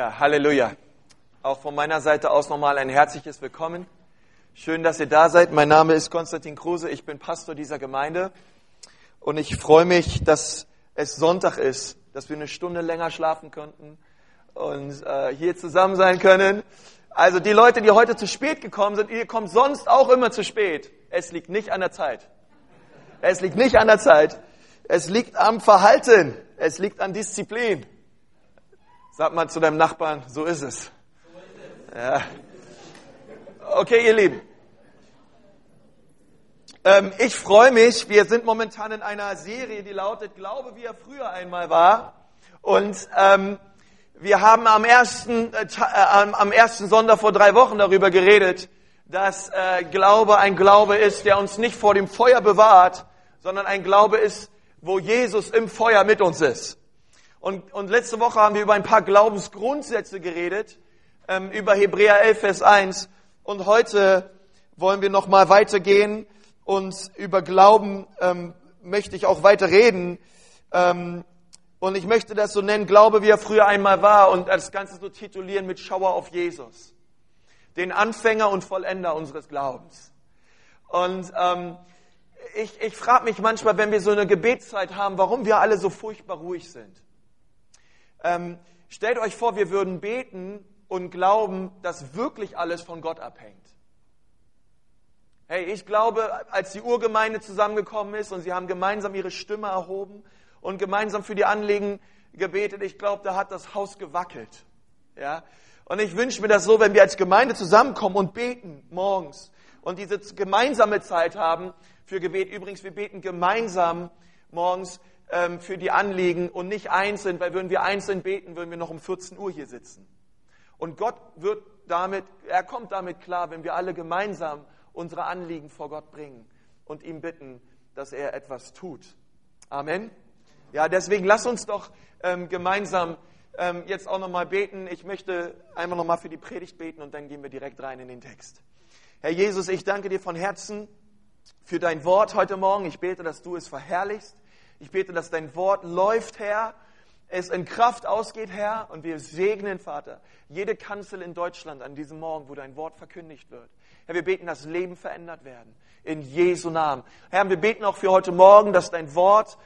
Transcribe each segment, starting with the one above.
Ja, Halleluja. Auch von meiner Seite aus nochmal ein herzliches Willkommen. Schön, dass ihr da seid. Mein Name ist Konstantin Kruse. Ich bin Pastor dieser Gemeinde. Und ich freue mich, dass es Sonntag ist, dass wir eine Stunde länger schlafen könnten und äh, hier zusammen sein können. Also die Leute, die heute zu spät gekommen sind, ihr kommt sonst auch immer zu spät. Es liegt nicht an der Zeit. Es liegt nicht an der Zeit. Es liegt am Verhalten. Es liegt an Disziplin. Sag mal zu deinem Nachbarn, so ist es. Ja. Okay, ihr Lieben. Ähm, ich freue mich. Wir sind momentan in einer Serie, die lautet Glaube, wie er früher einmal war. Und ähm, wir haben am ersten, äh, äh, am ersten Sonntag vor drei Wochen darüber geredet, dass äh, Glaube ein Glaube ist, der uns nicht vor dem Feuer bewahrt, sondern ein Glaube ist, wo Jesus im Feuer mit uns ist. Und, und letzte Woche haben wir über ein paar Glaubensgrundsätze geredet, ähm, über Hebräer 11, Vers 1. Und heute wollen wir nochmal weitergehen und über Glauben ähm, möchte ich auch weiter reden. Ähm, und ich möchte das so nennen, Glaube, wie er früher einmal war und das Ganze so titulieren mit Schauer auf Jesus. Den Anfänger und Vollender unseres Glaubens. Und ähm, ich, ich frage mich manchmal, wenn wir so eine Gebetszeit haben, warum wir alle so furchtbar ruhig sind. Ähm, stellt euch vor, wir würden beten und glauben, dass wirklich alles von Gott abhängt. Hey, ich glaube, als die Urgemeinde zusammengekommen ist und sie haben gemeinsam ihre Stimme erhoben und gemeinsam für die Anliegen gebetet, ich glaube, da hat das Haus gewackelt. Ja? Und ich wünsche mir das so, wenn wir als Gemeinde zusammenkommen und beten morgens und diese gemeinsame Zeit haben für Gebet. Übrigens, wir beten gemeinsam morgens ähm, für die Anliegen und nicht einzeln, weil würden wir einzeln beten, würden wir noch um 14 Uhr hier sitzen. Und Gott wird damit, er kommt damit klar, wenn wir alle gemeinsam unsere Anliegen vor Gott bringen und ihm bitten, dass er etwas tut. Amen. Ja, deswegen lass uns doch ähm, gemeinsam ähm, jetzt auch nochmal beten. Ich möchte einmal nochmal für die Predigt beten und dann gehen wir direkt rein in den Text. Herr Jesus, ich danke dir von Herzen für dein Wort heute Morgen. Ich bete, dass du es verherrlichst. Ich bete, dass dein Wort läuft, Herr, es in Kraft ausgeht, Herr, und wir segnen, Vater, jede Kanzel in Deutschland an diesem Morgen, wo dein Wort verkündigt wird. Herr, wir beten, dass Leben verändert werden. In Jesu Namen. Herr, wir beten auch für heute Morgen, dass dein Wort,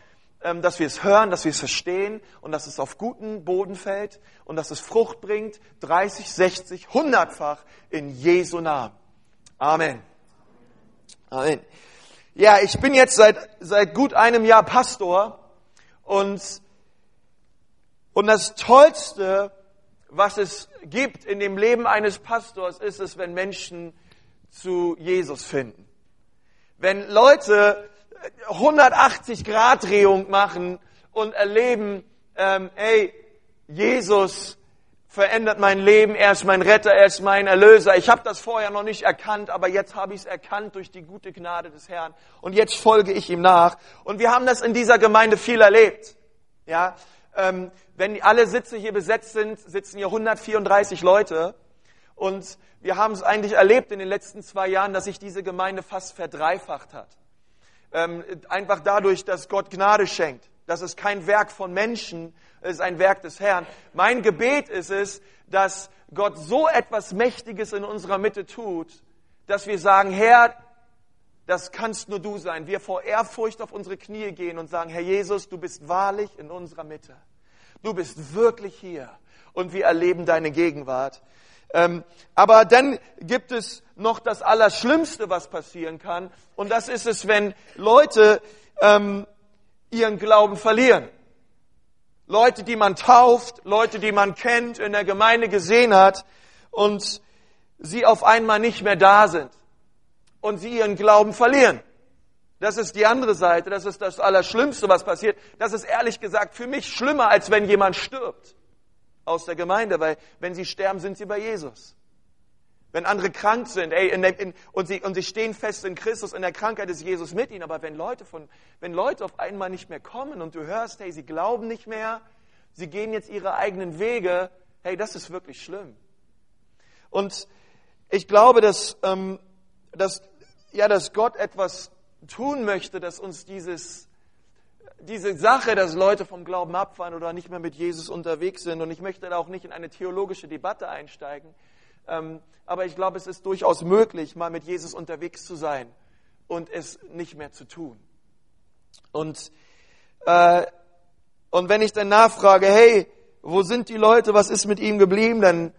ähm, dass wir es hören, dass wir es verstehen und dass es auf guten Boden fällt und dass es Frucht bringt, 30, 60, 100-fach in Jesu Namen. Amen. Amen. Ja, ich bin jetzt seit, seit gut einem Jahr Pastor und, und das Tollste, was es gibt in dem Leben eines Pastors, ist es, wenn Menschen zu Jesus finden. Wenn Leute 180 Grad Drehung machen und erleben, ähm, ey, Jesus verändert mein Leben, er ist mein Retter, er ist mein Erlöser. Ich habe das vorher noch nicht erkannt, aber jetzt habe ich es erkannt durch die gute Gnade des Herrn und jetzt folge ich ihm nach. Und wir haben das in dieser Gemeinde viel erlebt. Ja, ähm, wenn alle Sitze hier besetzt sind, sitzen hier 134 Leute und wir haben es eigentlich erlebt in den letzten zwei Jahren, dass sich diese Gemeinde fast verdreifacht hat. Ähm, einfach dadurch, dass Gott Gnade schenkt. Das ist kein Werk von Menschen, es ist ein Werk des Herrn. Mein Gebet ist es, dass Gott so etwas Mächtiges in unserer Mitte tut, dass wir sagen, Herr, das kannst nur du sein. Wir vor Ehrfurcht auf unsere Knie gehen und sagen, Herr Jesus, du bist wahrlich in unserer Mitte. Du bist wirklich hier und wir erleben deine Gegenwart. Ähm, aber dann gibt es noch das Allerschlimmste, was passieren kann. Und das ist es, wenn Leute ähm, ihren Glauben verlieren. Leute, die man tauft, Leute, die man kennt, in der Gemeinde gesehen hat und sie auf einmal nicht mehr da sind und sie ihren Glauben verlieren. Das ist die andere Seite, das ist das Allerschlimmste, was passiert. Das ist ehrlich gesagt für mich schlimmer, als wenn jemand stirbt aus der Gemeinde, weil wenn sie sterben, sind sie bei Jesus. Wenn andere krank sind, ey, in in, und, sie, und sie stehen fest in Christus, in der Krankheit ist Jesus mit ihnen. Aber wenn Leute, von, wenn Leute auf einmal nicht mehr kommen und du hörst, hey, sie glauben nicht mehr, sie gehen jetzt ihre eigenen Wege, hey, das ist wirklich schlimm. Und ich glaube, dass, ähm, dass, ja, dass Gott etwas tun möchte, dass uns dieses, diese Sache, dass Leute vom Glauben abfallen oder nicht mehr mit Jesus unterwegs sind. Und ich möchte da auch nicht in eine theologische Debatte einsteigen. Ähm, aber ich glaube, es ist durchaus möglich, mal mit Jesus unterwegs zu sein und es nicht mehr zu tun. Und, äh, und wenn ich dann nachfrage, hey, wo sind die Leute, was ist mit ihm geblieben, dann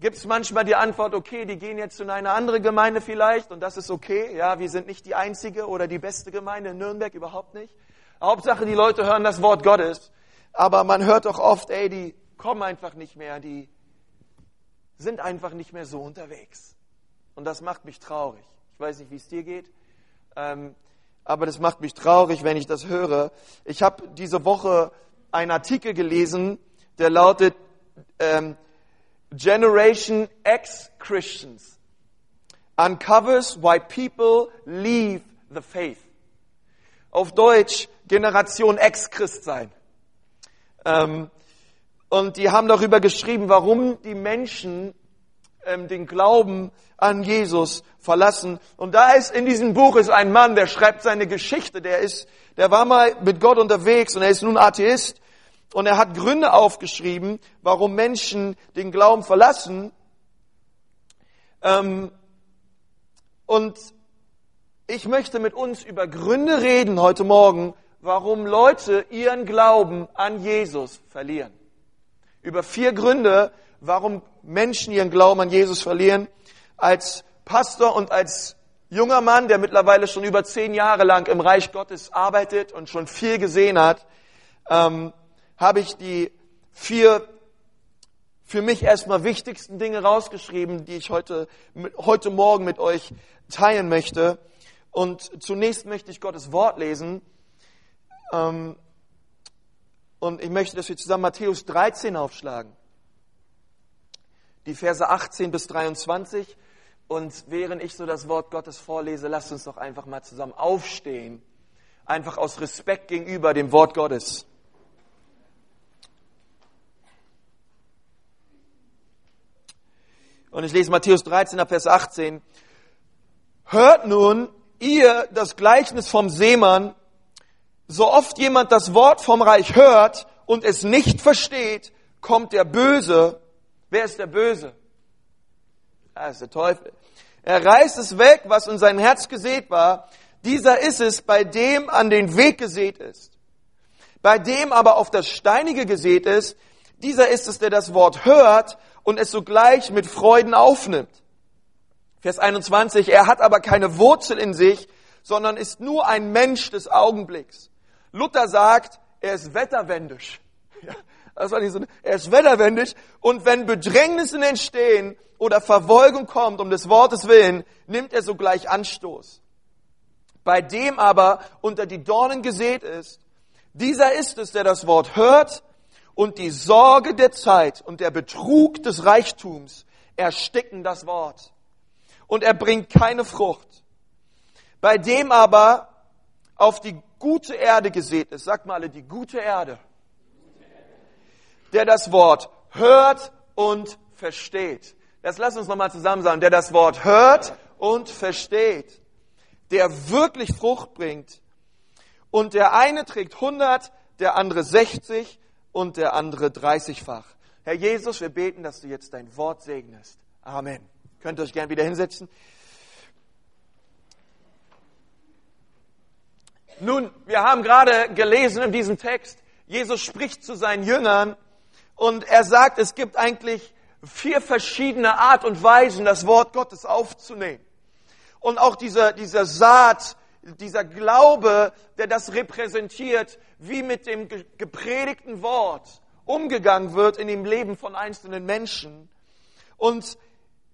gibt es manchmal die Antwort, okay, die gehen jetzt in eine andere Gemeinde vielleicht und das ist okay. Ja, wir sind nicht die einzige oder die beste Gemeinde in Nürnberg, überhaupt nicht. Hauptsache, die Leute hören das Wort Gottes. Aber man hört doch oft, ey, die kommen einfach nicht mehr, die sind einfach nicht mehr so unterwegs. Und das macht mich traurig. Ich weiß nicht, wie es dir geht, ähm, aber das macht mich traurig, wenn ich das höre. Ich habe diese Woche einen Artikel gelesen, der lautet ähm, Generation X Christians uncovers why people leave the faith. Auf Deutsch Generation Ex-Christ sein. Ähm, und die haben darüber geschrieben, warum die Menschen ähm, den Glauben an Jesus verlassen. Und da ist in diesem Buch ist ein Mann, der schreibt seine Geschichte. Der ist, der war mal mit Gott unterwegs und er ist nun Atheist. Und er hat Gründe aufgeschrieben, warum Menschen den Glauben verlassen. Ähm, und ich möchte mit uns über Gründe reden heute Morgen, warum Leute ihren Glauben an Jesus verlieren. Über vier Gründe, warum Menschen ihren Glauben an Jesus verlieren. Als Pastor und als junger Mann, der mittlerweile schon über zehn Jahre lang im Reich Gottes arbeitet und schon viel gesehen hat, ähm, habe ich die vier für mich erstmal wichtigsten Dinge rausgeschrieben, die ich heute, heute Morgen mit euch teilen möchte. Und zunächst möchte ich Gottes Wort lesen ähm, und ich möchte, dass wir zusammen Matthäus 13 aufschlagen. Die Verse 18 bis 23. Und während ich so das Wort Gottes vorlese, lasst uns doch einfach mal zusammen aufstehen. Einfach aus Respekt gegenüber dem Wort Gottes. Und ich lese Matthäus 13 Vers 18. Hört nun ihr das Gleichnis vom Seemann, so oft jemand das Wort vom Reich hört und es nicht versteht, kommt der Böse. Wer ist der Böse? Das ist der Teufel. Er reißt es weg, was in sein Herz gesät war. Dieser ist es, bei dem an den Weg gesät ist. Bei dem aber auf das Steinige gesät ist, dieser ist es, der das Wort hört und es sogleich mit Freuden aufnimmt. Vers 21, er hat aber keine Wurzel in sich, sondern ist nur ein Mensch des Augenblicks. Luther sagt, er ist wetterwendisch. Ja, das war nicht so, er ist wetterwendig und wenn Bedrängnissen entstehen oder Verfolgung kommt um des Wortes willen, nimmt er sogleich Anstoß. Bei dem aber unter die Dornen gesät ist, dieser ist es, der das Wort hört und die Sorge der Zeit und der Betrug des Reichtums ersticken das Wort und er bringt keine Frucht. Bei dem aber auf die gute Erde gesät ist. Sagt mal alle, die gute Erde. Der das Wort hört und versteht. Das lass uns nochmal zusammen sagen. Der das Wort hört und versteht. Der wirklich Frucht bringt. Und der eine trägt 100, der andere 60 und der andere 30-fach. Herr Jesus, wir beten, dass du jetzt dein Wort segnest. Amen. Könnt ihr euch gern wieder hinsetzen. Nun, wir haben gerade gelesen in diesem Text, Jesus spricht zu seinen Jüngern und er sagt, es gibt eigentlich vier verschiedene Art und Weisen, das Wort Gottes aufzunehmen. Und auch dieser, dieser Saat, dieser Glaube, der das repräsentiert, wie mit dem gepredigten Wort umgegangen wird in dem Leben von einzelnen Menschen. Und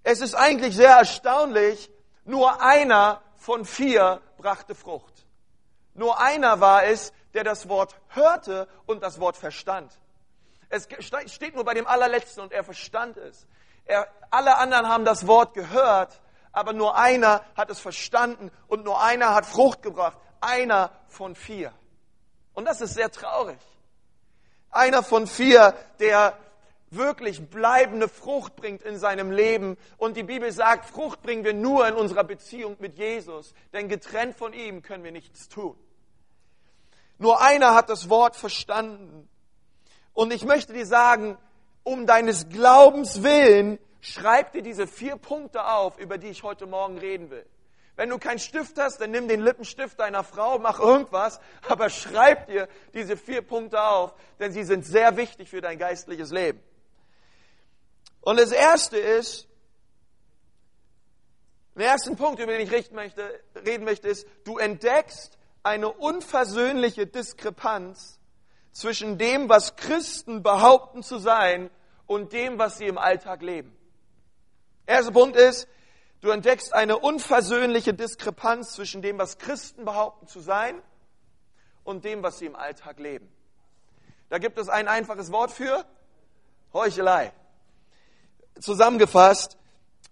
es ist eigentlich sehr erstaunlich, nur einer von vier brachte Frucht. Nur einer war es, der das Wort hörte und das Wort verstand. Es steht nur bei dem allerletzten und er verstand es. Er, alle anderen haben das Wort gehört, aber nur einer hat es verstanden und nur einer hat Frucht gebracht. Einer von vier. Und das ist sehr traurig. Einer von vier, der wirklich bleibende Frucht bringt in seinem Leben. Und die Bibel sagt, Frucht bringen wir nur in unserer Beziehung mit Jesus, denn getrennt von ihm können wir nichts tun. Nur einer hat das Wort verstanden. Und ich möchte dir sagen, um deines Glaubens willen, schreib dir diese vier Punkte auf, über die ich heute Morgen reden will. Wenn du keinen Stift hast, dann nimm den Lippenstift deiner Frau, mach irgendwas, aber schreib dir diese vier Punkte auf, denn sie sind sehr wichtig für dein geistliches Leben. Und das erste ist, der erste Punkt, über den ich möchte, reden möchte, ist, du entdeckst eine unversöhnliche Diskrepanz zwischen dem, was Christen behaupten zu sein und dem, was sie im Alltag leben. Erster Punkt ist, du entdeckst eine unversöhnliche Diskrepanz zwischen dem, was Christen behaupten zu sein und dem, was sie im Alltag leben. Da gibt es ein einfaches Wort für Heuchelei. Zusammengefasst.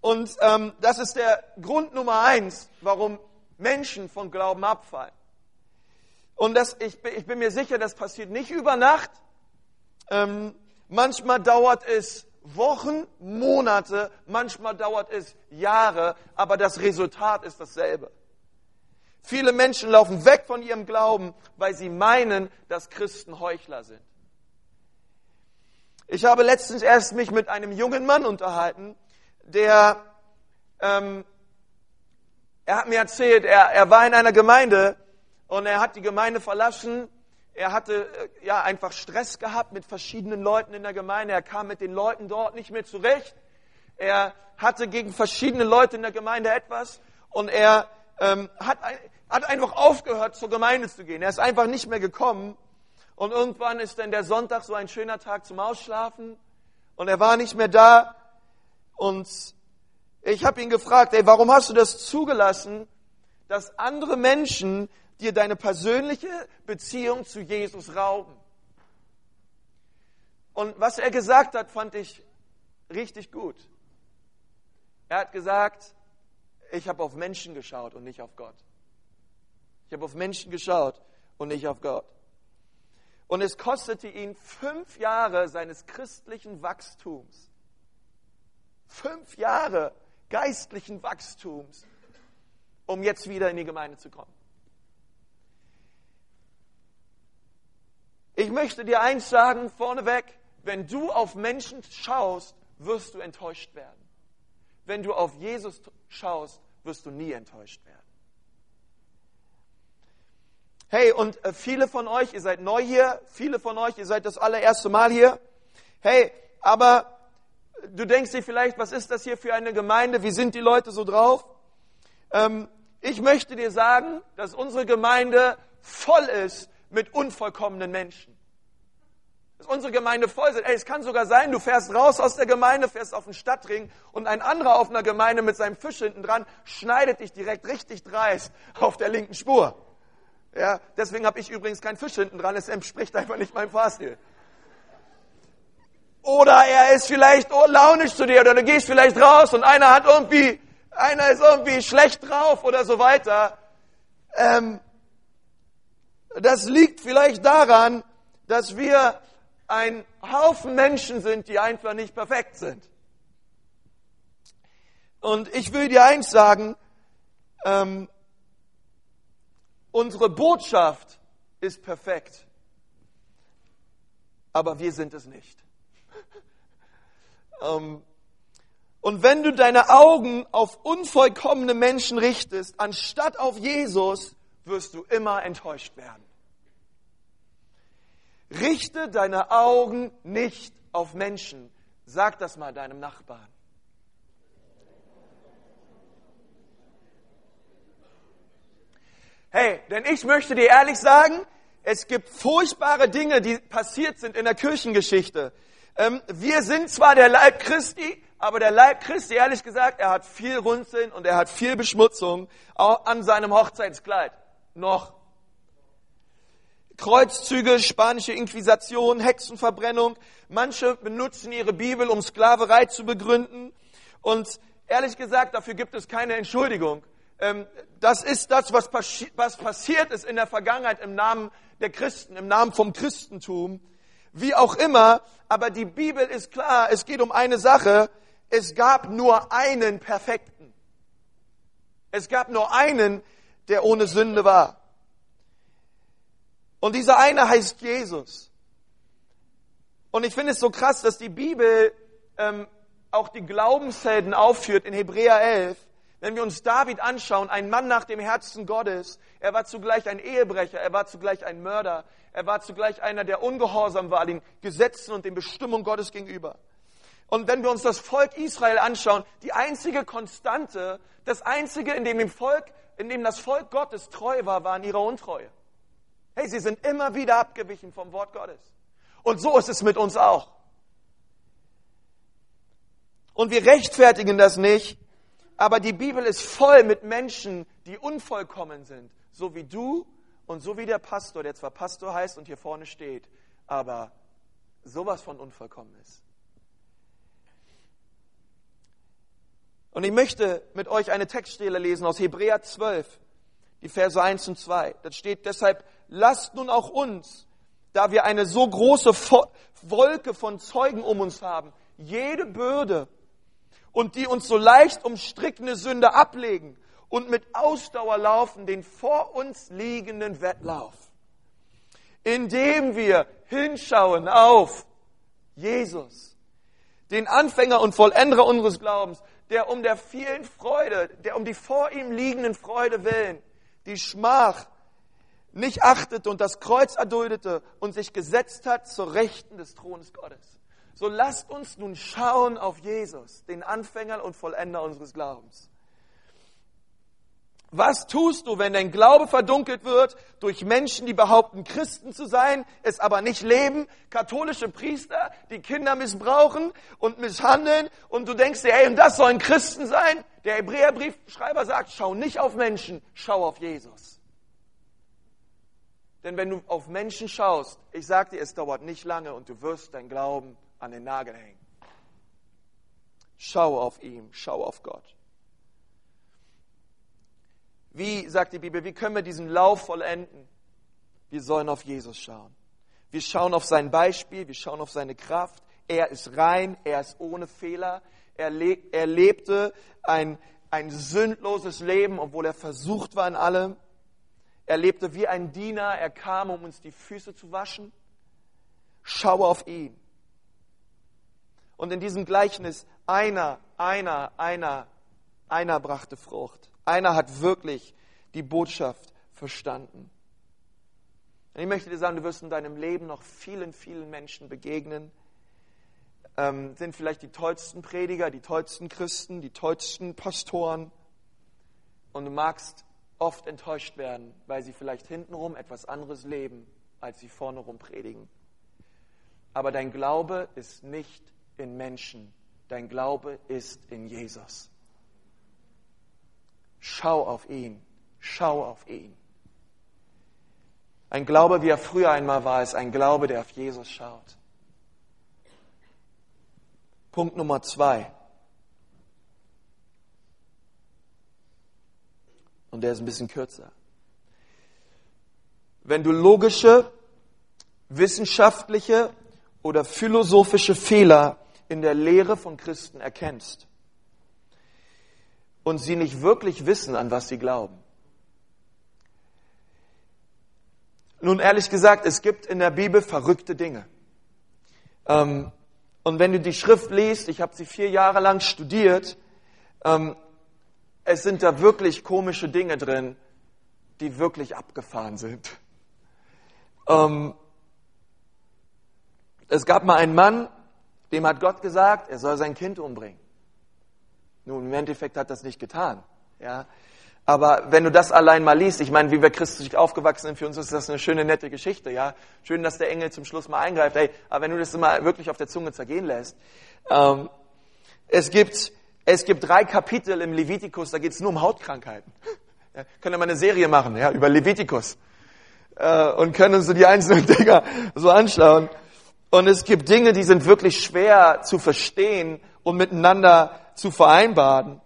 Und ähm, das ist der Grund Nummer eins, warum Menschen von Glauben abfallen. Und das, ich, ich bin mir sicher, das passiert nicht über Nacht. Ähm, manchmal dauert es Wochen, Monate, manchmal dauert es Jahre, aber das Resultat ist dasselbe. Viele Menschen laufen weg von ihrem Glauben, weil sie meinen, dass Christen Heuchler sind. Ich habe letztens erst mich mit einem jungen Mann unterhalten, der, ähm, er hat mir erzählt, er, er war in einer Gemeinde und er hat die Gemeinde verlassen. Er hatte äh, ja einfach Stress gehabt mit verschiedenen Leuten in der Gemeinde. Er kam mit den Leuten dort nicht mehr zurecht. Er hatte gegen verschiedene Leute in der Gemeinde etwas und er ähm, hat, hat einfach aufgehört, zur Gemeinde zu gehen. Er ist einfach nicht mehr gekommen. Und irgendwann ist dann der Sonntag so ein schöner Tag zum Ausschlafen und er war nicht mehr da. Und ich habe ihn gefragt, ey, warum hast du das zugelassen, dass andere Menschen dir deine persönliche Beziehung zu Jesus rauben. Und was er gesagt hat, fand ich richtig gut. Er hat gesagt, ich habe auf Menschen geschaut und nicht auf Gott. Ich habe auf Menschen geschaut und nicht auf Gott. Und es kostete ihn fünf Jahre seines christlichen Wachstums. Fünf Jahre geistlichen Wachstums, um jetzt wieder in die Gemeinde zu kommen. Ich möchte dir eins sagen vorneweg, wenn du auf Menschen schaust, wirst du enttäuscht werden. Wenn du auf Jesus schaust, wirst du nie enttäuscht werden. Hey, und äh, viele von euch, ihr seid neu hier, viele von euch, ihr seid das allererste Mal hier. Hey, aber du denkst dir vielleicht, was ist das hier für eine Gemeinde? Wie sind die Leute so drauf? Ähm, ich möchte dir sagen, dass unsere Gemeinde voll ist mit unvollkommenen Menschen. Dass unsere Gemeinde voll sind. Ey, es kann sogar sein, du fährst raus aus der Gemeinde, fährst auf den Stadtring und ein anderer auf einer Gemeinde mit seinem Fisch hinten dran schneidet dich direkt richtig dreist auf der linken Spur. Ja, deswegen habe ich übrigens keinen Fisch hinten dran, es entspricht einfach nicht meinem Fahrstil. Oder er ist vielleicht launisch zu dir oder du gehst vielleicht raus und einer hat irgendwie, einer ist irgendwie schlecht drauf oder so weiter. Ähm, das liegt vielleicht daran, dass wir ein Haufen Menschen sind, die einfach nicht perfekt sind. Und ich will dir eins sagen, ähm, unsere Botschaft ist perfekt, aber wir sind es nicht. ähm, und wenn du deine Augen auf unvollkommene Menschen richtest, anstatt auf Jesus, wirst du immer enttäuscht werden. Richte deine Augen nicht auf Menschen. Sag das mal deinem Nachbarn. Hey, denn ich möchte dir ehrlich sagen, es gibt furchtbare Dinge, die passiert sind in der Kirchengeschichte. Ähm, wir sind zwar der Leib Christi, aber der Leib Christi, ehrlich gesagt, er hat viel Runzeln und er hat viel Beschmutzung auch an seinem Hochzeitskleid. Noch. Kreuzzüge, spanische Inquisition, Hexenverbrennung. Manche benutzen ihre Bibel, um Sklaverei zu begründen. Und ehrlich gesagt, dafür gibt es keine Entschuldigung. Ähm, das ist das, was, passiert ist in der Vergangenheit im Namen der Christen, im Namen vom Christentum. Wie auch immer, aber die Bibel ist klar, es geht um eine Sache. Es gab nur einen Perfekten. Es gab nur einen, der ohne Sünde war. Und dieser eine heißt Jesus. Und ich finde es so krass, dass die Bibel ähm, auch die Glaubenshelden aufführt in Hebräer 11. Wenn wir uns David anschauen, ein Mann nach dem Herzen Gottes, er war zugleich ein Ehebrecher, er war zugleich ein Mörder, er war zugleich einer, der ungehorsam war den Gesetzen und den Bestimmungen Gottes gegenüber. Und wenn wir uns das Volk Israel anschauen, die einzige Konstante, das einzige, in dem, dem Volk, in dem das Volk Gottes treu war, war in ihrer Untreue. Hey, sie sind immer wieder abgewichen vom Wort Gottes. Und so ist es mit uns auch. Und wir rechtfertigen das nicht, aber die Bibel ist voll mit Menschen, die unvollkommen sind, so wie du und so wie der Pastor, der zwar Pastor heißt und hier vorne steht, aber sowas von unvollkommen ist. Und ich möchte mit euch eine Textstelle lesen aus Hebräer 12, die Verse 1 und 2. Das steht deshalb, lasst nun auch uns, da wir eine so große Wolke von Zeugen um uns haben, jede Bürde und die uns so leicht umstrickende Sünde ablegen und mit Ausdauer laufen den vor uns liegenden Wettlauf, indem wir hinschauen auf Jesus, den Anfänger und Vollender unseres Glaubens, der um der vielen Freude, der um die vor ihm liegenden Freude willen, die Schmach nicht achtete und das Kreuz erduldete und sich gesetzt hat zur Rechten des Thrones Gottes. So lasst uns nun schauen auf Jesus, den Anfänger und Vollender unseres Glaubens. Was tust du, wenn dein Glaube verdunkelt wird durch Menschen, die behaupten, Christen zu sein, es aber nicht leben, katholische Priester, die Kinder missbrauchen und misshandeln und du denkst dir, hey, und das sollen Christen sein? Der Hebräerbriefschreiber sagt, schau nicht auf Menschen, schau auf Jesus. Denn wenn du auf Menschen schaust, ich sag dir, es dauert nicht lange und du wirst dein Glauben an den Nagel hängen. Schau auf ihn, schau auf Gott. Wie, sagt die Bibel, wie können wir diesen Lauf vollenden? Wir sollen auf Jesus schauen. Wir schauen auf sein Beispiel, wir schauen auf seine Kraft. Er ist rein, er ist ohne Fehler. Er, le er lebte ein, ein sündloses Leben, obwohl er versucht war in allem. Er lebte wie ein Diener, er kam, um uns die Füße zu waschen. Schau auf ihn. Und in diesem Gleichnis, einer, einer, einer, einer brachte Frucht. Einer hat wirklich die Botschaft verstanden. Und ich möchte dir sagen, du wirst in deinem Leben noch vielen, vielen Menschen begegnen, ähm, sind vielleicht die tollsten Prediger, die tollsten Christen, die tollsten Pastoren. Und du magst oft enttäuscht werden, weil sie vielleicht hintenrum etwas anderes leben, als sie vorne rum predigen. Aber dein Glaube ist nicht in Menschen, dein Glaube ist in Jesus. Schau auf ihn. Schau auf ihn. Ein Glaube, wie er früher einmal war, ist ein Glaube, der auf Jesus schaut. Punkt Nummer zwei. Und der ist ein bisschen kürzer. Wenn du logische, wissenschaftliche oder philosophische Fehler in der Lehre von Christen erkennst, und sie nicht wirklich wissen, an was sie glauben. Nun, ehrlich gesagt, es gibt in der Bibel verrückte Dinge. Ähm, und wenn du die Schrift liest, ich habe sie vier Jahre lang studiert, ähm, es sind da wirklich komische Dinge drin, die wirklich abgefahren sind. Ähm, es gab mal einen Mann, dem hat Gott gesagt, er soll sein Kind umbringen. Nun, im Endeffekt hat das nicht getan. Ja. Aber wenn du das allein mal liest, ich meine, wie wir christlich aufgewachsen sind, für uns ist das eine schöne, nette Geschichte, ja. Schön, dass der Engel zum Schluss mal eingreift, ey, aber wenn du das mal wirklich auf der Zunge zergehen lässt, ähm, es gibt, es gibt drei Kapitel im Levitikus, da geht es nur um Hautkrankheiten. Ja, können wir mal eine Serie machen, ja, über Levitikus. Äh, und können uns so die einzelnen Dinger so anschauen. Und es gibt Dinge, die sind wirklich schwer zu verstehen und miteinander zu vereinbaren.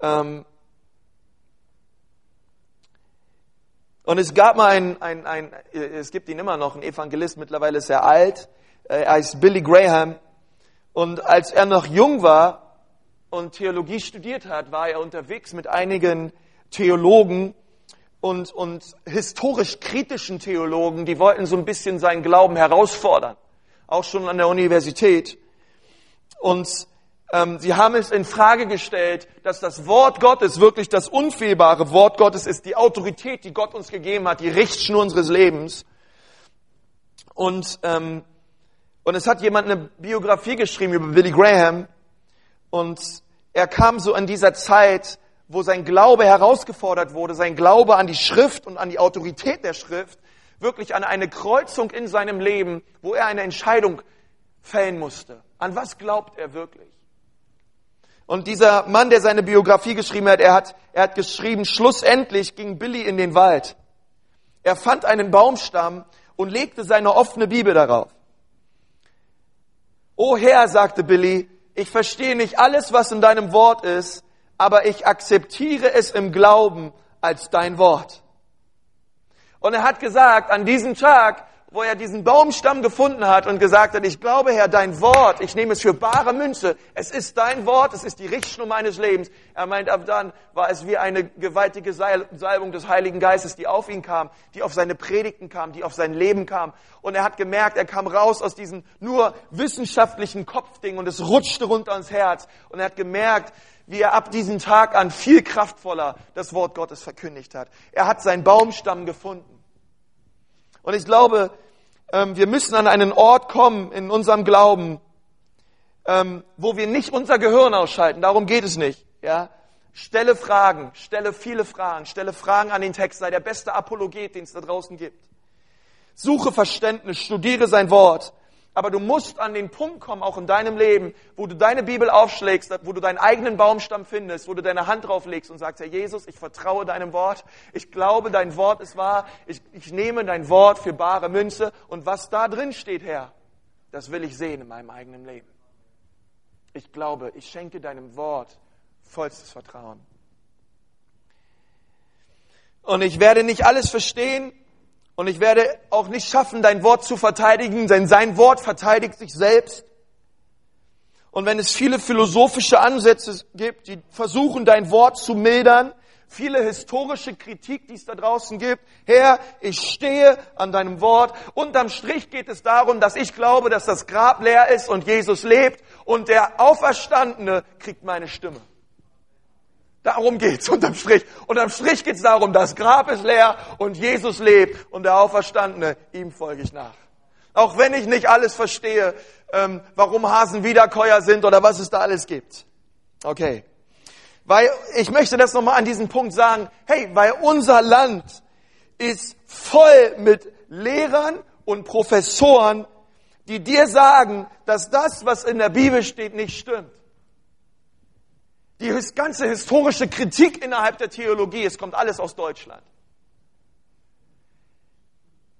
Ähm und es gab mal ein, ein, ein, es gibt ihn immer noch, ein Evangelist, mittlerweile ist er alt, äh, er heißt Billy Graham. Und als er noch jung war und Theologie studiert hat, war er unterwegs mit einigen Theologen und, und historisch kritischen Theologen, die wollten so ein bisschen seinen Glauben herausfordern, auch schon an der Universität. Und ähm, sie haben es in Frage gestellt, dass das Wort Gottes wirklich das unfehlbare Wort Gottes ist, die Autorität, die Gott uns gegeben hat, die Richtschnur unseres Lebens. Und ähm, und es hat jemand eine Biografie geschrieben über Billy Graham. Und er kam so in dieser Zeit, wo sein Glaube herausgefordert wurde, sein Glaube an die Schrift und an die Autorität der Schrift, wirklich an eine Kreuzung in seinem Leben, wo er eine Entscheidung fällen musste. An was glaubt er wirklich? Und dieser Mann, der seine Biografie geschrieben hat, er hat, er hat geschrieben, schlussendlich ging Billy in den Wald. Er fand einen Baumstamm und legte seine offene Bibel darauf. O Herr, sagte Billy, ich verstehe nicht alles, was in deinem Wort ist, aber ich akzeptiere es im Glauben als dein Wort. Und er hat gesagt, an diesem Tag wo er diesen Baumstamm gefunden hat und gesagt hat, ich glaube, Herr, dein Wort, ich nehme es für bare Münze. Es ist dein Wort, es ist die Richtschnur meines Lebens. Er meint, ab dann war es wie eine gewaltige Salbung des Heiligen Geistes, die auf ihn kam, die auf seine Predigten kam, die auf sein Leben kam. Und er hat gemerkt, er kam raus aus diesem nur wissenschaftlichen Kopfding und es rutschte runter ins Herz. Und er hat gemerkt, wie er ab diesem Tag an viel kraftvoller das Wort Gottes verkündigt hat. Er hat seinen Baumstamm gefunden. Und ich glaube, ähm, wir müssen an einen Ort kommen in unserem Glauben, ähm, wo wir nicht unser Gehirn ausschalten. Darum geht es nicht. Ja? Stelle Fragen, stelle viele Fragen, stelle Fragen an den Text, sei der beste Apologet, den es da draußen gibt. Suche Verständnis, studiere sein Wort. Aber du musst an den Punkt kommen, auch in deinem Leben, wo du deine Bibel aufschlägst, wo du deinen eigenen Baumstamm findest, wo du deine Hand drauf legst und sagst, Herr Jesus, ich vertraue deinem Wort, ich glaube, dein Wort ist wahr, ich, ich nehme dein Wort für bare Münze und was da drin steht, Herr, das will ich sehen in meinem eigenen Leben. Ich glaube, ich schenke deinem Wort vollstes Vertrauen. Und ich werde nicht alles verstehen, und ich werde auch nicht schaffen, dein Wort zu verteidigen, denn sein Wort verteidigt sich selbst. Und wenn es viele philosophische Ansätze gibt, die versuchen, dein Wort zu mildern, viele historische Kritik, die es da draußen gibt. Herr, ich stehe an deinem Wort. Unterm Strich geht es darum, dass ich glaube, dass das Grab leer ist und Jesus lebt und der Auferstandene kriegt meine Stimme. Darum geht's unterm Strich. Unterm Strich geht's darum, das Grab ist leer und Jesus lebt und der Auferstandene, ihm folge ich nach. Auch wenn ich nicht alles verstehe, ähm, warum Hasen Wiederkäuer sind oder was es da alles gibt. Okay. Weil ich möchte das nochmal an diesem Punkt sagen. Hey, weil unser Land ist voll mit Lehrern und Professoren, die dir sagen, dass das, was in der Bibel steht, nicht stimmt. Die ganze historische Kritik innerhalb der Theologie, es kommt alles aus Deutschland.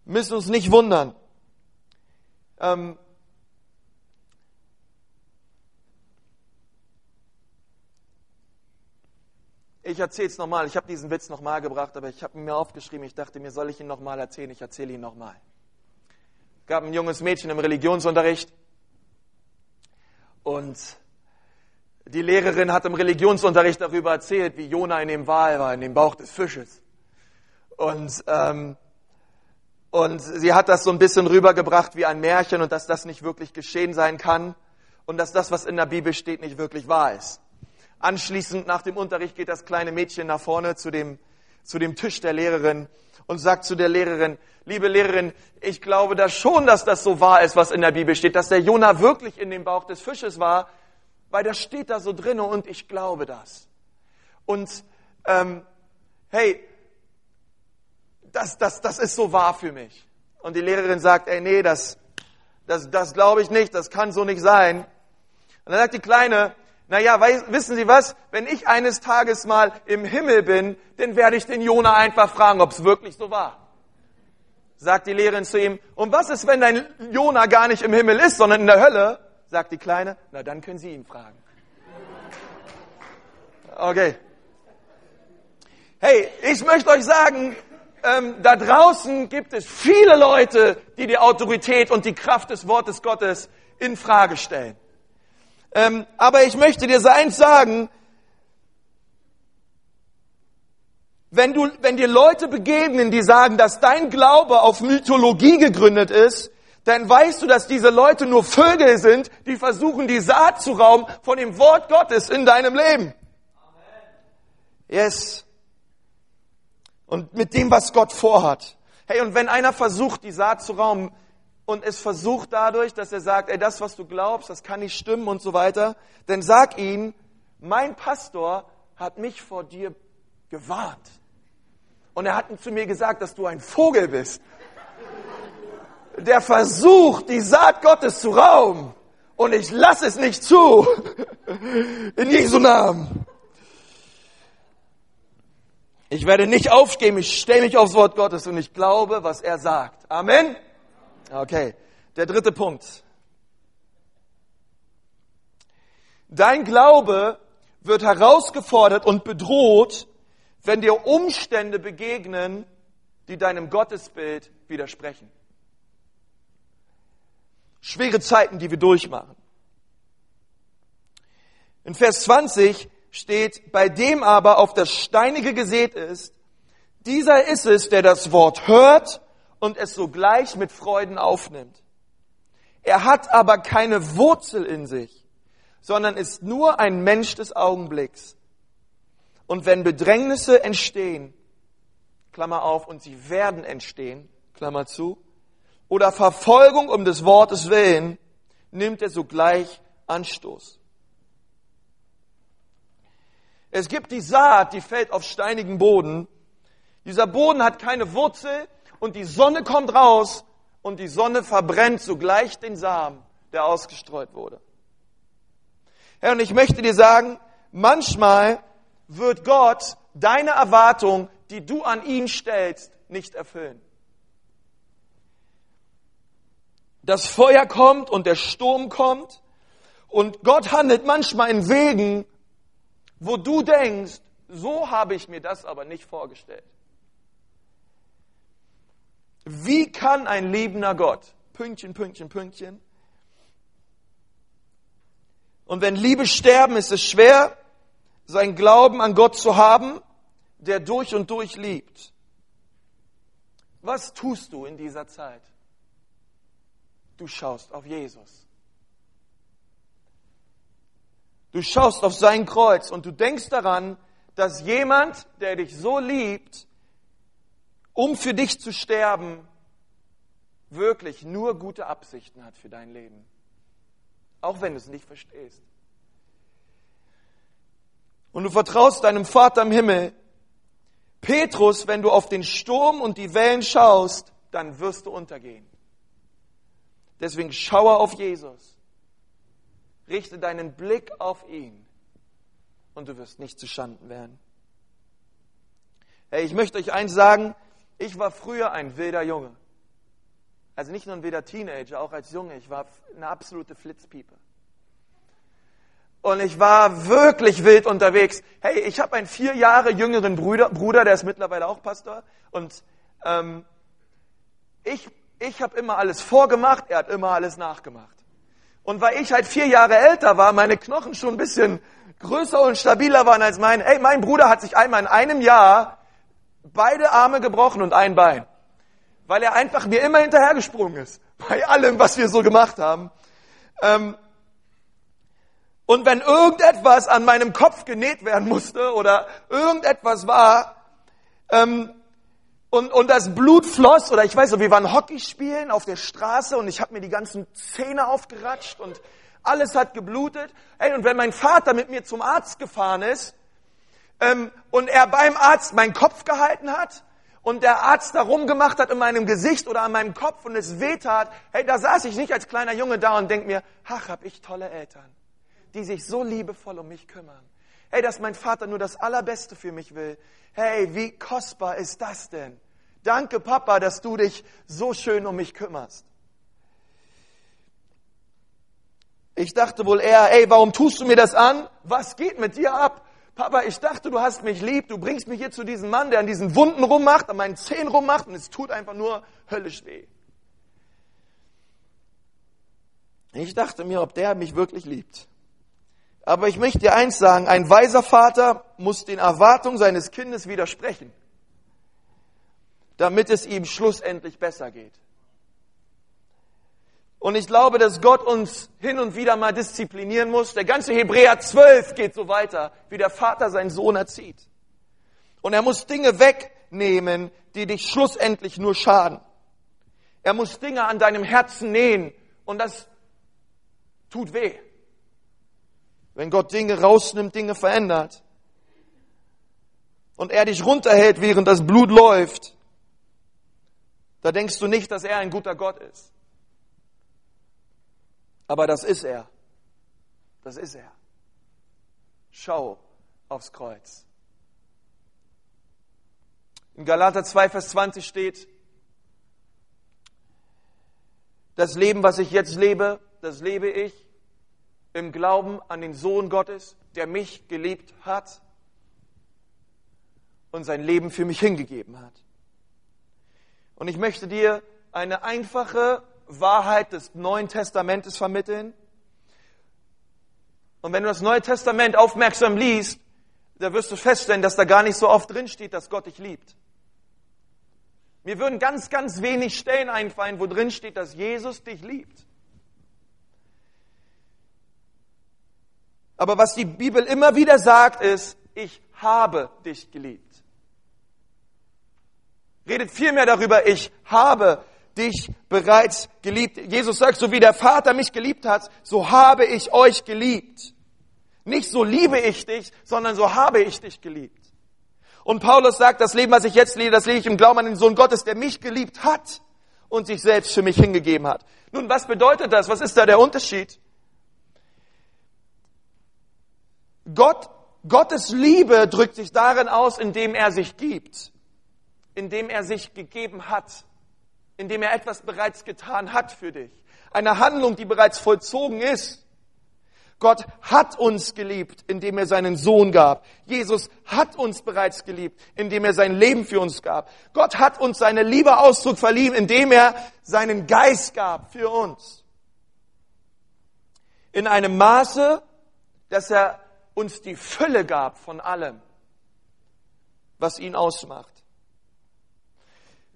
Wir müssen uns nicht wundern. Ähm, ich erzähle es nochmal. Ich habe diesen Witz nochmal gebracht, aber ich habe ihn mir aufgeschrieben. Ich dachte mir, soll ich ihn nochmal erzählen? Ich erzähle ihn nochmal. Gab ein junges Mädchen im Religionsunterricht und die Lehrerin hat im Religionsunterricht darüber erzählt, wie Jona in dem Wal war, in dem Bauch des Fisches. Und, ähm, und sie hat das so ein bisschen rübergebracht wie ein Märchen und dass das nicht wirklich geschehen sein kann und dass das, was in der Bibel steht, nicht wirklich wahr ist. Anschließend nach dem Unterricht geht das kleine Mädchen nach vorne zu dem, zu dem Tisch der Lehrerin und sagt zu der Lehrerin, liebe Lehrerin, ich glaube da schon, dass das so wahr ist, was in der Bibel steht, dass der Jona wirklich in dem Bauch des Fisches war, weil das steht da so drin und ich glaube das. Und ähm, hey, das, das, das ist so wahr für mich. Und die Lehrerin sagt, ey, nee, das, das, das glaube ich nicht, das kann so nicht sein. Und dann sagt die Kleine, naja, wissen Sie was? Wenn ich eines Tages mal im Himmel bin, dann werde ich den Jona einfach fragen, ob es wirklich so war. Sagt die Lehrerin zu ihm, und was ist, wenn dein Jona gar nicht im Himmel ist, sondern in der Hölle? Sagt die Kleine. Na, dann können Sie ihn fragen. Okay. Hey, ich möchte euch sagen, ähm, da draußen gibt es viele Leute, die die Autorität und die Kraft des Wortes Gottes in Frage stellen. Ähm, aber ich möchte dir eins sagen, wenn du, wenn dir Leute begegnen, die sagen, dass dein Glaube auf Mythologie gegründet ist, dann weißt du, dass diese Leute nur Vögel sind, die versuchen, die Saat zu rauben von dem Wort Gottes in deinem Leben. Yes. Und mit dem, was Gott vorhat. Hey, und wenn einer versucht, die Saat zu rauben und es versucht dadurch, dass er sagt, ey, das, was du glaubst, das kann nicht stimmen und so weiter, dann sag ihm, mein Pastor hat mich vor dir gewarnt. Und er hat zu mir gesagt, dass du ein Vogel bist der versucht, die Saat Gottes zu rauben. Und ich lasse es nicht zu. In Jesu Namen. Ich werde nicht aufgeben, ich stelle mich aufs Wort Gottes und ich glaube, was er sagt. Amen. Okay, der dritte Punkt. Dein Glaube wird herausgefordert und bedroht, wenn dir Umstände begegnen, die deinem Gottesbild widersprechen schwere Zeiten, die wir durchmachen. In Vers 20 steht, bei dem aber auf das Steinige gesät ist, dieser ist es, der das Wort hört und es sogleich mit Freuden aufnimmt. Er hat aber keine Wurzel in sich, sondern ist nur ein Mensch des Augenblicks. Und wenn Bedrängnisse entstehen, Klammer auf, und sie werden entstehen, Klammer zu, oder Verfolgung um des Wortes willen, nimmt er sogleich Anstoß. Es gibt die Saat, die fällt auf steinigen Boden. Dieser Boden hat keine Wurzel und die Sonne kommt raus und die Sonne verbrennt sogleich den Samen, der ausgestreut wurde. Herr, und ich möchte dir sagen, manchmal wird Gott deine Erwartung, die du an ihn stellst, nicht erfüllen. Das Feuer kommt und der Sturm kommt. Und Gott handelt manchmal in Wegen, wo du denkst, so habe ich mir das aber nicht vorgestellt. Wie kann ein liebender Gott, Pünktchen, Pünktchen, Pünktchen, und wenn Liebe sterben, ist es schwer, sein Glauben an Gott zu haben, der durch und durch liebt. Was tust du in dieser Zeit? Du schaust auf Jesus. Du schaust auf sein Kreuz und du denkst daran, dass jemand, der dich so liebt, um für dich zu sterben, wirklich nur gute Absichten hat für dein Leben. Auch wenn du es nicht verstehst. Und du vertraust deinem Vater im Himmel. Petrus, wenn du auf den Sturm und die Wellen schaust, dann wirst du untergehen. Deswegen schaue auf Jesus. Richte deinen Blick auf ihn und du wirst nicht zustanden werden. Hey, ich möchte euch eins sagen, ich war früher ein wilder Junge. Also nicht nur ein wilder Teenager, auch als Junge. Ich war eine absolute Flitzpiepe. Und ich war wirklich wild unterwegs. Hey, ich habe einen vier Jahre jüngeren Bruder, Bruder, der ist mittlerweile auch Pastor. Und ähm, ich ich habe immer alles vorgemacht, er hat immer alles nachgemacht. Und weil ich halt vier Jahre älter war, meine Knochen schon ein bisschen größer und stabiler waren als mein, ey, mein Bruder hat sich einmal in einem Jahr beide Arme gebrochen und ein Bein. Weil er einfach mir immer hinterhergesprungen ist. Bei allem, was wir so gemacht haben. Ähm, und wenn irgendetwas an meinem Kopf genäht werden musste oder irgendetwas war, ähm, und, und das Blut floss, oder ich weiß noch, wir waren Hockey spielen auf der Straße und ich habe mir die ganzen Zähne aufgeratscht und alles hat geblutet. Hey, und wenn mein Vater mit mir zum Arzt gefahren ist ähm, und er beim Arzt meinen Kopf gehalten hat und der Arzt da rumgemacht hat in meinem Gesicht oder an meinem Kopf und es wehtat, hey, da saß ich nicht als kleiner Junge da und denk mir, ach, hab ich tolle Eltern, die sich so liebevoll um mich kümmern. Hey, dass mein Vater nur das Allerbeste für mich will. Hey, wie kostbar ist das denn? Danke, Papa, dass du dich so schön um mich kümmerst. Ich dachte wohl eher, ey, warum tust du mir das an? Was geht mit dir ab? Papa, ich dachte, du hast mich lieb, du bringst mich hier zu diesem Mann, der an diesen Wunden rummacht, an meinen Zehen rummacht und es tut einfach nur höllisch weh. Ich dachte mir, ob der mich wirklich liebt. Aber ich möchte dir eins sagen, ein weiser Vater muss den Erwartungen seines Kindes widersprechen. damit es ihm schlussendlich besser geht. Und ich glaube, dass Gott uns hin und wieder mal disziplinieren muss. Der ganze Hebräer 12 geht so weiter, wie der Vater seinen Sohn erzieht. Und er muss Dinge wegnehmen, die dich schlussendlich nur schaden. Er muss Dinge an deinem Herzen nähen und das tut weh. Wenn Gott Dinge rausnimmt, Dinge verändert und er dich runterhält, während das Blut läuft, da denkst du nicht, dass er ein guter Gott ist. Aber das ist er. Das ist er. Schau aufs Kreuz. In Galater 2, Vers 20 steht, das Leben, was ich jetzt lebe, das lebe ich im Glauben an den Sohn Gottes, der mich geliebt hat und sein Leben für mich hingegeben hat. Und ich möchte dir eine einfache Wahrheit des Neuen Testamentes vermitteln. Und wenn du das Neue Testament aufmerksam liest, da wirst du feststellen, dass da gar nicht so oft drin steht, dass Gott dich liebt. Mir würden ganz, ganz wenig Stellen einfallen, wo drin steht, dass Jesus dich liebt. Aber was die Bibel immer wieder sagt, ist, ich habe dich geliebt. Redet vielmehr darüber, ich habe dich bereits geliebt. Jesus sagt, so wie der Vater mich geliebt hat, so habe ich euch geliebt. Nicht so liebe ich dich, sondern so habe ich dich geliebt. Und Paulus sagt, das Leben, was ich jetzt lebe, das lebe ich im Glauben an den Sohn Gottes, der mich geliebt hat und sich selbst für mich hingegeben hat. Nun, was bedeutet das? Was ist da der Unterschied? Gott, Gottes Liebe drückt sich darin aus, indem er sich gibt, indem er sich gegeben hat indem er etwas bereits getan hat für dich. Eine Handlung, die bereits vollzogen ist. Gott hat uns geliebt, indem er seinen Sohn gab. Jesus hat uns bereits geliebt, indem er sein Leben für uns gab. Gott hat uns seine Liebe Ausdruck verliehen, indem er seinen Geist gab für uns. In einem Maße, dass er uns die Fülle gab von allem, was ihn ausmacht.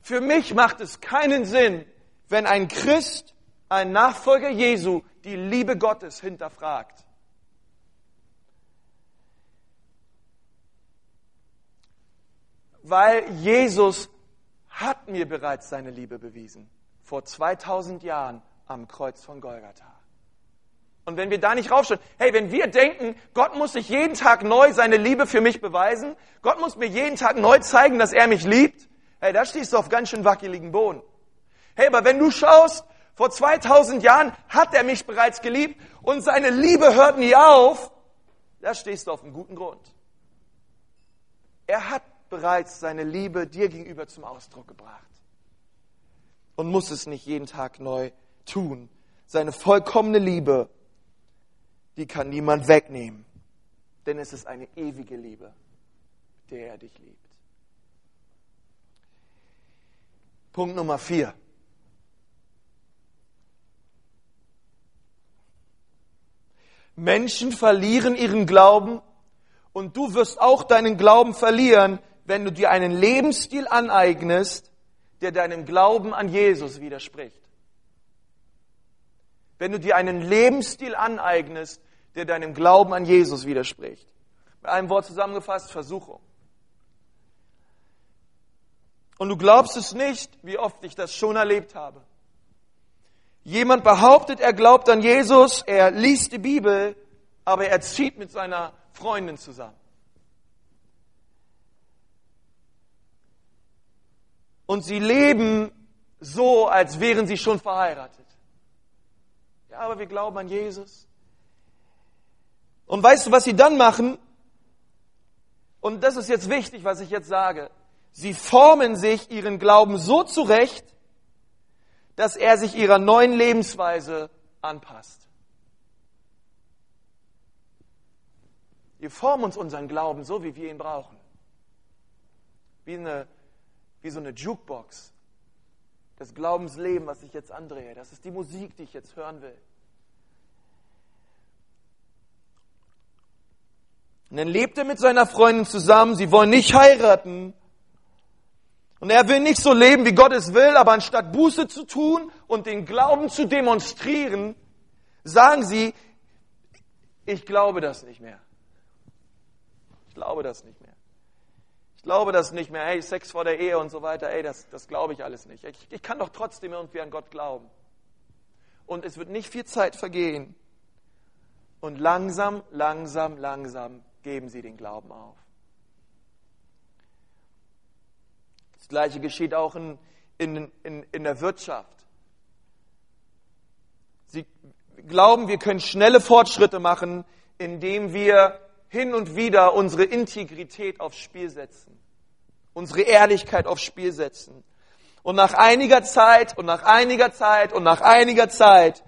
Für mich macht es keinen Sinn, wenn ein Christ, ein Nachfolger Jesu, die Liebe Gottes hinterfragt. Weil Jesus hat mir bereits seine Liebe bewiesen. Vor 2000 Jahren am Kreuz von Golgatha. Und wenn wir da nicht raufschauen, hey, wenn wir denken, Gott muss sich jeden Tag neu seine Liebe für mich beweisen, Gott muss mir jeden Tag neu zeigen, dass er mich liebt, Hey, da stehst du auf ganz schön wackeligen Boden. Hey, aber wenn du schaust, vor 2000 Jahren hat er mich bereits geliebt und seine Liebe hört nie auf, da stehst du auf einem guten Grund. Er hat bereits seine Liebe dir gegenüber zum Ausdruck gebracht und muss es nicht jeden Tag neu tun. Seine vollkommene Liebe, die kann niemand wegnehmen, denn es ist eine ewige Liebe, der er dich liebt. Punkt Nummer vier. Menschen verlieren ihren Glauben und du wirst auch deinen Glauben verlieren, wenn du dir einen Lebensstil aneignest, der deinem Glauben an Jesus widerspricht. Wenn du dir einen Lebensstil aneignest, der deinem Glauben an Jesus widerspricht. Mit einem Wort zusammengefasst, Versuchung. Und du glaubst es nicht, wie oft ich das schon erlebt habe. Jemand behauptet, er glaubt an Jesus, er liest die Bibel, aber er zieht mit seiner Freundin zusammen. Und sie leben so, als wären sie schon verheiratet. Aber wir glauben an Jesus. Und weißt du, was sie dann machen? Und das ist jetzt wichtig, was ich jetzt sage. Sie formen sich ihren Glauben so zurecht, dass er sich ihrer neuen Lebensweise anpasst. Wir formen uns unseren Glauben so, wie wir ihn brauchen. Wie, eine, wie so eine Jukebox. Das Glaubensleben, was ich jetzt andrehe. Das ist die Musik, die ich jetzt hören will. Und dann lebt er mit seiner Freundin zusammen. Sie wollen nicht heiraten. Und er will nicht so leben, wie Gott es will, aber anstatt Buße zu tun und den Glauben zu demonstrieren, sagen sie, ich glaube das nicht mehr. Ich glaube das nicht mehr. Glaube das nicht mehr. Hey, Sex vor der Ehe und so weiter, ey, das, das glaube ich alles nicht. Ich, ich kann doch trotzdem irgendwie an Gott glauben. Und es wird nicht viel Zeit vergehen. Und langsam, langsam, langsam geben sie den Glauben auf. Das Gleiche geschieht auch in, in, in, in der Wirtschaft. Sie glauben, wir können schnelle Fortschritte machen, indem wir hin und wieder unsere Integrität aufs Spiel setzen, unsere Ehrlichkeit aufs Spiel setzen. Und nach einiger Zeit und nach einiger Zeit und nach einiger Zeit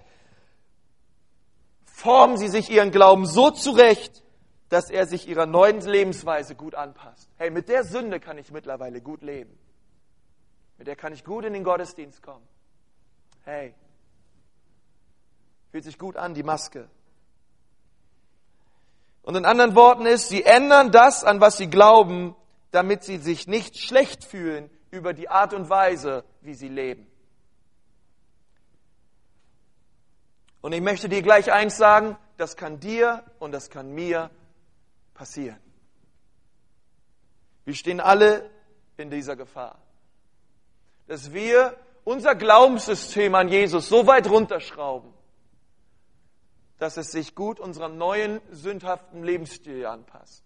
formen sie sich ihren Glauben so zurecht, dass er sich ihrer neuen Lebensweise gut anpasst. Hey, mit der Sünde kann ich mittlerweile gut leben. Mit der kann ich gut in den Gottesdienst kommen. Hey, fühlt sich gut an, die Maske. Und in anderen Worten ist, sie ändern das, an was sie glauben, damit sie sich nicht schlecht fühlen über die Art und Weise, wie sie leben. Und ich möchte dir gleich eins sagen, das kann dir und das kann mir passieren. Wir stehen alle in dieser Gefahr dass wir unser Glaubenssystem an Jesus so weit runterschrauben, dass es sich gut unserem neuen sündhaften Lebensstil anpasst.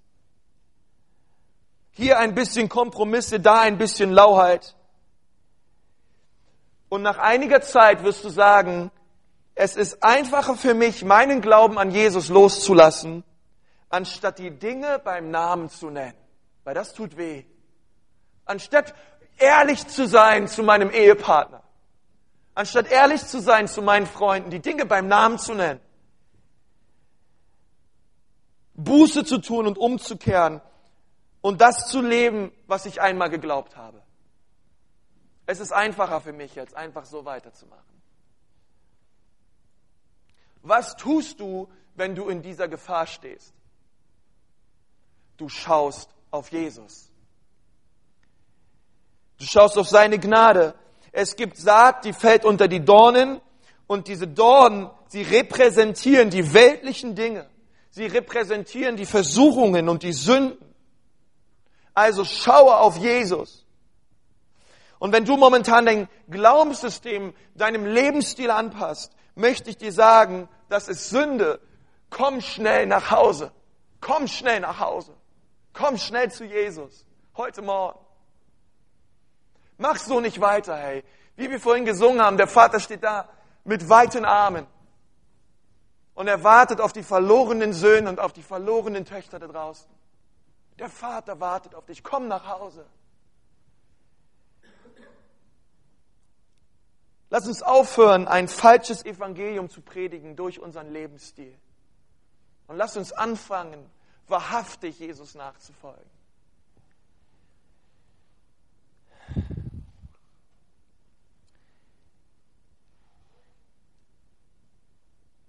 Hier ein bisschen Kompromisse, da ein bisschen Lauheit. Und nach einiger Zeit wirst du sagen, es ist einfacher für mich, meinen Glauben an Jesus loszulassen, anstatt die Dinge beim Namen zu nennen. Weil das tut weh. Anstatt ehrlich zu sein zu meinem Ehepartner, anstatt ehrlich zu sein zu meinen Freunden, die Dinge beim Namen zu nennen, Buße zu tun und umzukehren und das zu leben, was ich einmal geglaubt habe. Es ist einfacher für mich jetzt, einfach so weiterzumachen. Was tust du, wenn du in dieser Gefahr stehst? Du schaust auf Jesus. Du schaust auf seine Gnade. Es gibt Saat, die fällt unter die Dornen und diese Dornen, sie repräsentieren die weltlichen Dinge. Sie repräsentieren die Versuchungen und die Sünden. Also schaue auf Jesus. Und wenn du momentan dein Glaubenssystem deinem Lebensstil anpasst, möchte ich dir sagen, das ist Sünde. Komm schnell nach Hause. Komm schnell nach Hause. Komm schnell zu Jesus. Heute Morgen. Mach so nicht weiter, hey. Wie wir vorhin gesungen haben, der Vater steht da mit weiten Armen. Und er wartet auf die verlorenen Söhne und auf die verlorenen Töchter da draußen. Der Vater wartet auf dich. Komm nach Hause. Lass uns aufhören, ein falsches Evangelium zu predigen durch unseren Lebensstil. Und lass uns anfangen, wahrhaftig Jesus nachzufolgen.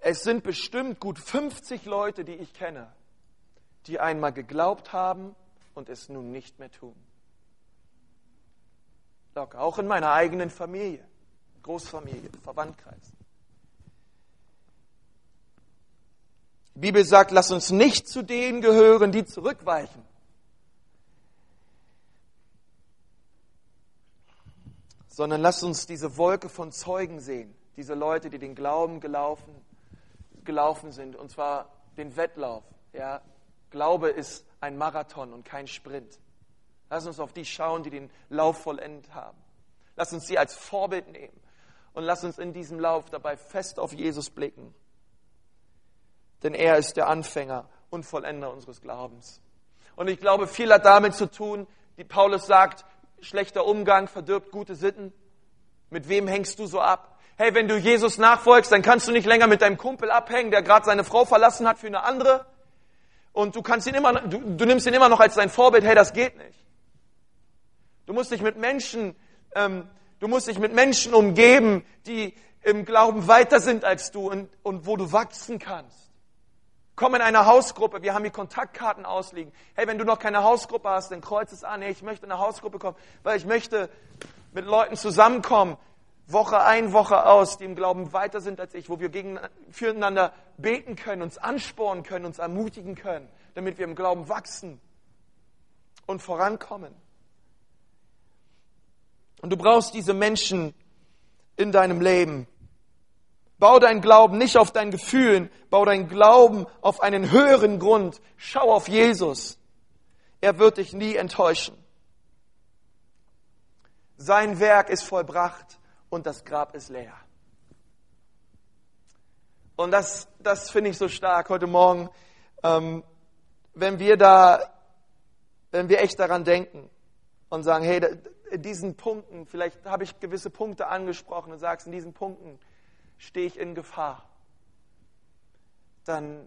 Es sind bestimmt gut 50 Leute, die ich kenne, die einmal geglaubt haben und es nun nicht mehr tun. Locker, auch in meiner eigenen Familie, Großfamilie, Verwandtkreis. Die Bibel sagt, lass uns nicht zu denen gehören, die zurückweichen. Sondern lass uns diese Wolke von Zeugen sehen, diese Leute, die den Glauben gelaufen gelaufen sind, und zwar den Wettlauf. Ja, Glaube ist ein Marathon und kein Sprint. Lass uns auf die schauen, die den Lauf vollendet haben. Lass uns sie als Vorbild nehmen und lass uns in diesem Lauf dabei fest auf Jesus blicken. Denn er ist der Anfänger und Vollender unseres Glaubens. Und ich glaube, viel hat damit zu tun, wie Paulus sagt, schlechter Umgang verdirbt gute Sitten. Mit wem hängst du so ab? Hey, wenn du Jesus nachfolgst, dann kannst du nicht länger mit deinem Kumpel abhängen, der gerade seine Frau verlassen hat für eine andere. Und du kannst ihn immer, du, du nimmst ihn immer noch als dein Vorbild. Hey, das geht nicht. Du musst dich mit Menschen, ähm, du musst dich mit Menschen umgeben, die im Glauben weiter sind als du und, und wo du wachsen kannst. Komm in eine Hausgruppe, wir haben hier Kontaktkarten ausliegen. Hey, wenn du noch keine Hausgruppe hast, dann kreuz es an. Hey, ich möchte in eine Hausgruppe kommen, weil ich möchte mit Leuten zusammenkommen, Woche ein, Woche aus, die im Glauben weiter sind als ich, wo wir gegen, füreinander beten können, uns anspornen können, uns ermutigen können, damit wir im Glauben wachsen und vorankommen. Und du brauchst diese Menschen in deinem Leben. Bau deinen Glauben nicht auf deinen Gefühlen, bau deinen Glauben auf einen höheren Grund. Schau auf Jesus. Er wird dich nie enttäuschen. Sein Werk ist vollbracht und das Grab ist leer. Und das, das finde ich so stark heute Morgen, ähm, wenn wir da, wenn wir echt daran denken und sagen, hey, in diesen Punkten, vielleicht habe ich gewisse Punkte angesprochen und sagst, in diesen Punkten stehe ich in Gefahr, dann,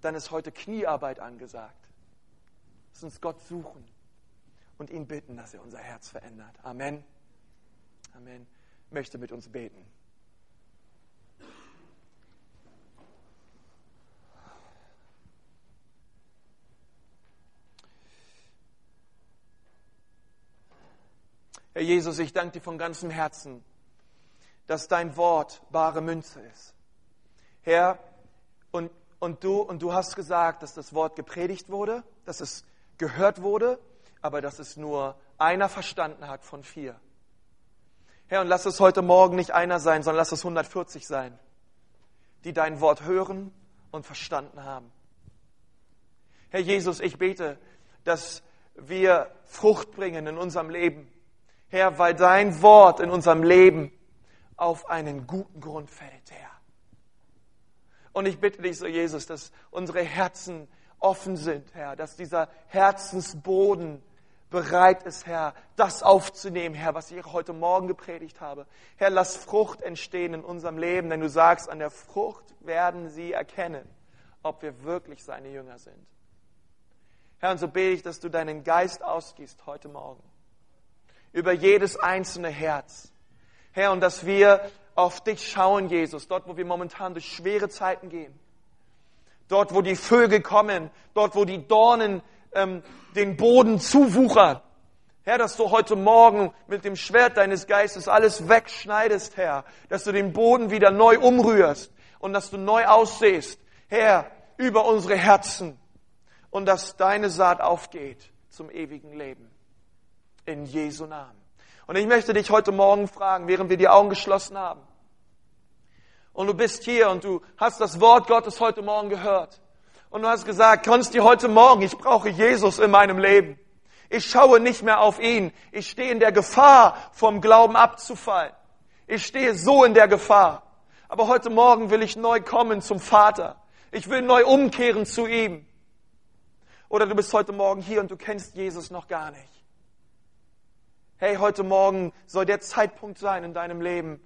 dann ist heute Kniearbeit angesagt. Lass uns Gott suchen und ihn bitten, dass er unser Herz verändert. Amen. Amen. Möchte mit uns beten. Herr Jesus, ich danke dir von ganzem Herzen, dass dein Wort bare Münze ist. Herr, und, und, du, und du hast gesagt, dass das Wort gepredigt wurde, dass es gehört wurde, aber dass es nur einer verstanden hat von vier. Herr, und lass es heute Morgen nicht einer sein, sondern lass es 140 sein, die dein Wort hören und verstanden haben. Herr Jesus, ich bete, dass wir Frucht bringen in unserem Leben, Herr, weil dein Wort in unserem Leben auf einen guten Grund fällt, Herr. Und ich bitte dich so, Jesus, dass unsere Herzen offen sind, Herr, dass dieser Herzensboden bereit ist, Herr, das aufzunehmen, Herr, was ich heute Morgen gepredigt habe. Herr, lass Frucht entstehen in unserem Leben, denn du sagst, an der Frucht werden sie erkennen, ob wir wirklich seine Jünger sind. Herr, und so bete ich, dass du deinen Geist ausgießt heute Morgen über jedes einzelne Herz. Herr, und dass wir auf dich schauen, Jesus, dort, wo wir momentan durch schwere Zeiten gehen. Dort, wo die Vögel kommen, dort, wo die Dornen ähm, den Boden zuwuchern. Herr, dass du heute Morgen mit dem Schwert deines Geistes alles wegschneidest, Herr. Dass du den Boden wieder neu umrührst und dass du neu aussehst, Herr, über unsere Herzen. Und dass deine Saat aufgeht zum ewigen Leben in Jesu Namen. Und ich möchte dich heute Morgen fragen, während wir die Augen geschlossen haben. Und du bist hier und du hast das Wort Gottes heute Morgen gehört. Und du hast gesagt, kannst dir heute Morgen, ich brauche Jesus in meinem Leben. Ich schaue nicht mehr auf ihn. Ich stehe in der Gefahr, vom Glauben abzufallen. Ich stehe so in der Gefahr. Aber heute Morgen will ich neu kommen zum Vater. Ich will neu umkehren zu ihm. Oder du bist heute Morgen hier und du kennst Jesus noch gar nicht hey, heute Morgen soll der Zeitpunkt sein in deinem Leben,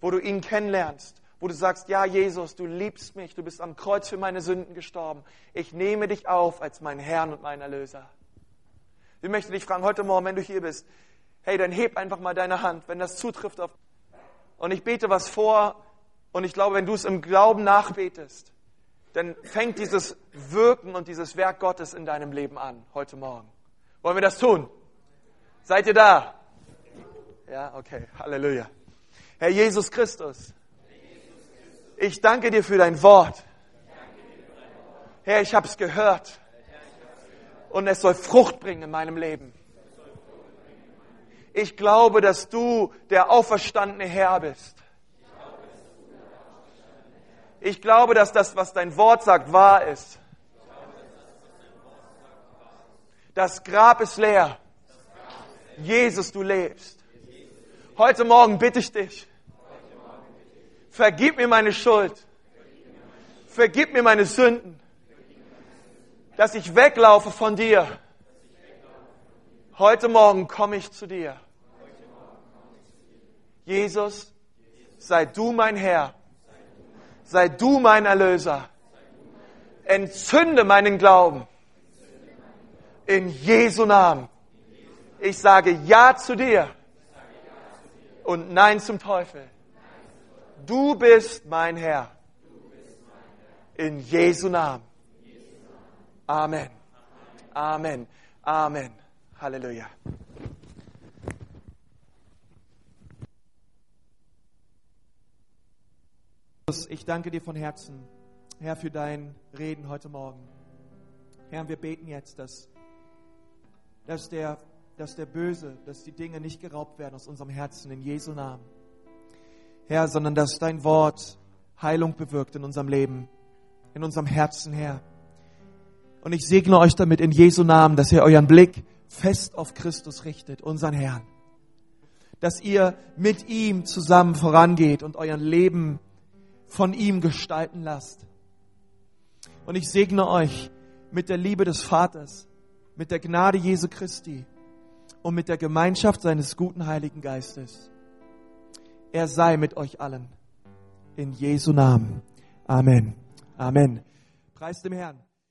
wo du ihn kennenlernst, wo du sagst, ja, Jesus, du liebst mich, du bist am Kreuz für meine Sünden gestorben. Ich nehme dich auf als meinen Herrn und meinen Erlöser. Ich möchte dich fragen, heute Morgen, wenn du hier bist, hey, dann heb einfach mal deine Hand, wenn das zutrifft auf. Und ich bete was vor und ich glaube, wenn du es im Glauben nachbetest, dann fängt dieses Wirken und dieses Werk Gottes in deinem Leben an, heute Morgen. Wollen wir das tun? Seid ihr da? Ja, okay. Halleluja. Herr Jesus Christus, ich danke dir für dein Wort. Herr, ich habe es gehört. Und es soll Frucht bringen in meinem Leben. Ich glaube, dass du der auferstandene Herr bist. Ich glaube, dass das, was dein Wort sagt, wahr ist. Das Grab ist leer. Jesus, du lebst. Heute Morgen bitte ich dich, vergib mir meine Schuld, vergib mir meine Sünden, dass ich weglaufe von dir. Heute Morgen komme ich zu dir. Jesus, sei du mein Herr, sei du mein Erlöser. Entzünde meinen Glauben. In Jesu Namen. Ich sage Ja zu dir und Nein zum Teufel. Du bist mein Herr. In Jesu Namen. Amen. Amen. Amen. Halleluja. Ich danke dir von Herzen, Herr, für dein Reden heute Morgen. Herr, wir beten jetzt, dass, dass, der, dass der Böse, dass die Dinge nicht geraubt werden aus unserem Herzen in Jesu Namen. Herr, sondern dass dein Wort Heilung bewirkt in unserem Leben, in unserem Herzen, Herr. Und ich segne euch damit in Jesu Namen, dass ihr euren Blick fest auf Christus richtet, unseren Herrn. Dass ihr mit ihm zusammen vorangeht und euer Leben von ihm gestalten lasst. Und ich segne euch mit der Liebe des Vaters, mit der Gnade Jesu Christi und mit der Gemeinschaft seines guten Heiligen Geistes. Er sei mit euch allen. In Jesu Namen. Amen. Amen. Preis dem Herrn.